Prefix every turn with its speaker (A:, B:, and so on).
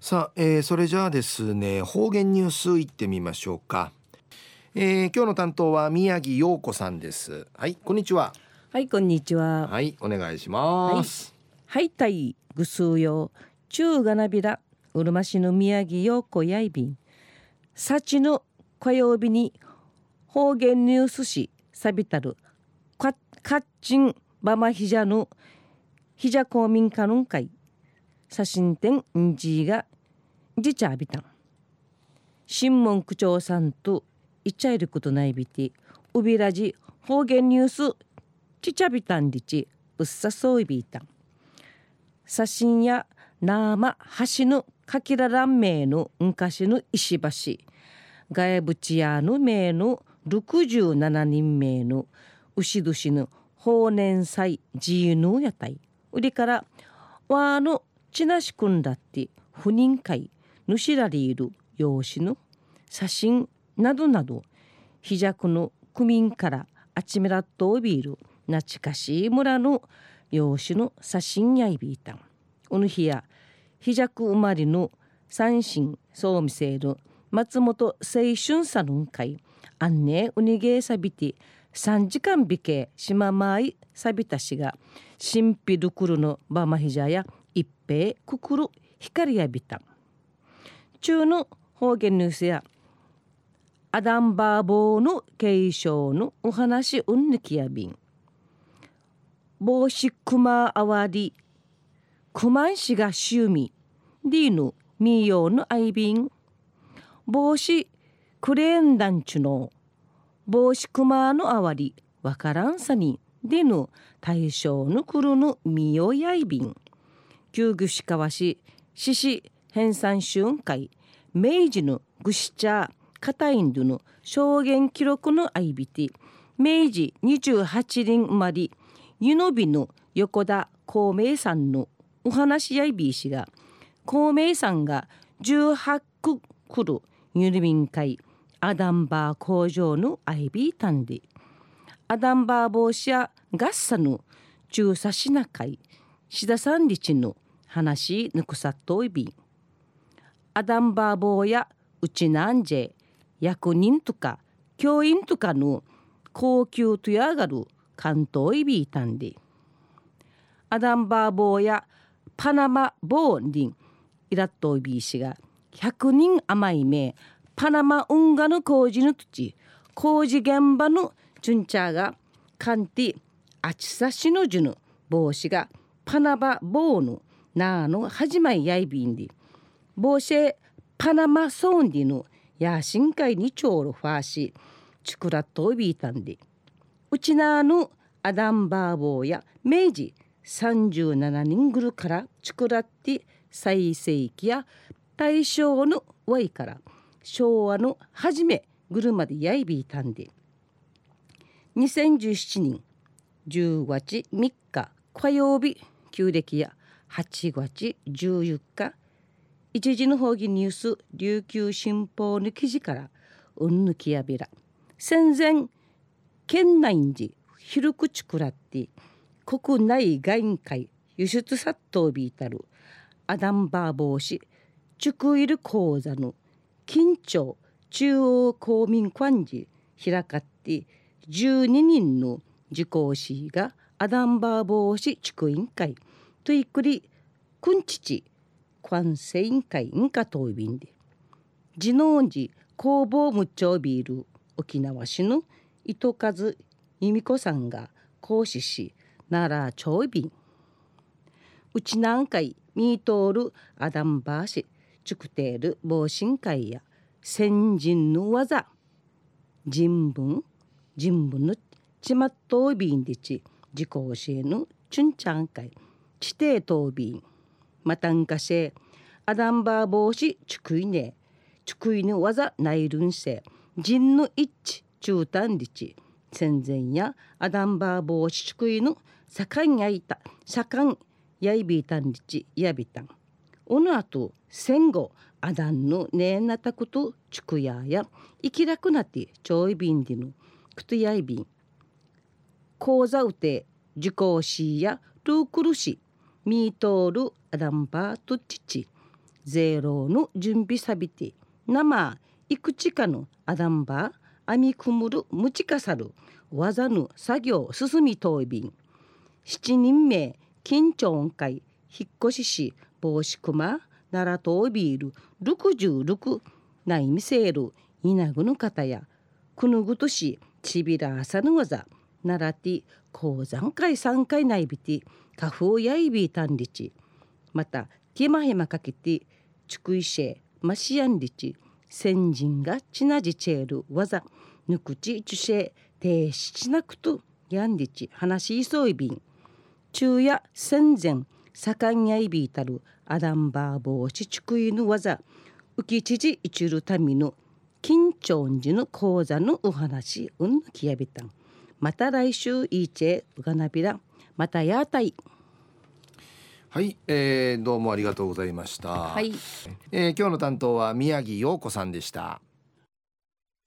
A: さあ、えー、それじゃあですね方言ニュースいってみましょうか、えー、今日の担当は宮城陽子さんです。はいこんにちは。
B: はいこんにちは。
A: はいお願いします。
B: はい、たいぐすうよ。中がなびらうるま市の宮城陽子やいびん。さちの火曜日に方言ニュース誌さびたるかかっちんばまひじゃのひじゃ公民館の会写真展んじがじちゃびたん。新聞区長さんといっちゃいることないびてうびらじ方言ニュースちちゃびたんりちうっさそういびいたん。写真や生橋のかきららんめいの昔の石橋ガヤブチヤの名の67人名の牛年の法年祭自由の屋台。売りからわのちなしくんだって不妊会ぬしらりいる養子の写真などなどひじゃくの区民からあちめらっとビールなちかしい村の養子の写真やいびいたん。うぬひやひじゃく生まれの三神そうみせる松本青春サロン会あんねうにげーさびて3時間びけしままいさびたしが神秘ルクルのバマヒジャや一平くくる光やびた中の方言ニュースやアダンバーボーの継承のお話うんぬきやびん帽子クマあわりクマンシが趣味ディーヌミーヨーのアイビン帽子クレーンダンチュの帽子クマのあわりわからんさにでぬ大正のくるぬみよやいびん旧具しかわししし編纂春会明治のぐしちゃかたいんどの証言記録のあいびて明治28年生まれ。湯のびの横田孔明さんのお話やいびいしが。孔明さんが18区来るユルミン会。アダンバー工場のアイビータンで。アダンバー帽子やガッサの中佐シナ会。シダサンリチの話ぬくさといびアダンバー帽やうちなんじぇ役人とか教員とかの高級とやがる関東いびいたんでアダンバー帽やパナマボーリンイラットイビー氏が100人甘い目パナマ運河の工事の土地工事現場のチュンチャーがカンティアチサシのジュヌ帽子がパナバボーヌナーの始まりやいびんで帽子パナマソーンディのやしんかいにちょうろファーシチクラットビータンでうちなーのアダンバーボーや明治37人ぐるからチクラッテ最盛期や大正のワイから昭和の初めぐるまでやいびいたんで2017年10月3日火曜日旧暦や8月14日一時の方言ニュース琉球新報の記事からうんぬきやびら。戦前県内に広くちくらって国内外界輸出殺到ビータルアダンバー帽子チュクイル講座の緊張中央公民館寺開かって12人の受講師がアダンバー帽子地区委員会。といくりくんちち関西委員会んかといびんで地の寺工房無調ビール沖縄市の糸数由美子さんが講師し奈良町便。うちなんかいミートールアダンバーシチュクテール防震会や先人の技人文人文のちまっとびんでち自己教えのチュンチャン会。地底とびんまたんかせアダンバー防止チュクイネチュクイネ技内輪せ人の一致中短でち戦前やアダンバー防止チュクイの盛んやいた盛んやいびいたんでちやびたん。おのあと戦後アダンのねえなたことちくやや生きらくなってちょいびんでのくとやいびん。講座うて受講しやルークルしミートールアダンバーとちちゼロの準備さびて。生いくちかのあだんば編みくむるむちかさる。技ぬ作業進みといびん。七人名緊張音会引っ越しし帽子熊奈良とビール。66ないみせる稲ぐぬ方や。くぬぐとしちびらあさぬ技。奈良て鉱山会三回内びて花粉やいびたんりちまたきまへまかけてちくいしえましやんりち先人がちなじチェール技ぬくちちゅしえ停止しなくとやんりち話し急いびん昼夜戦前盛んやいびいたるアダンバー帽子ちくいぬ技浮きちじいちるたみぬ緊張時の講座のお話うんきやびたん。また来週いいちえうがなびらまたやたい。
A: はい、えー、どうもありがとうございました、
B: はい。
A: えー今日の担当は宮城陽子さんでした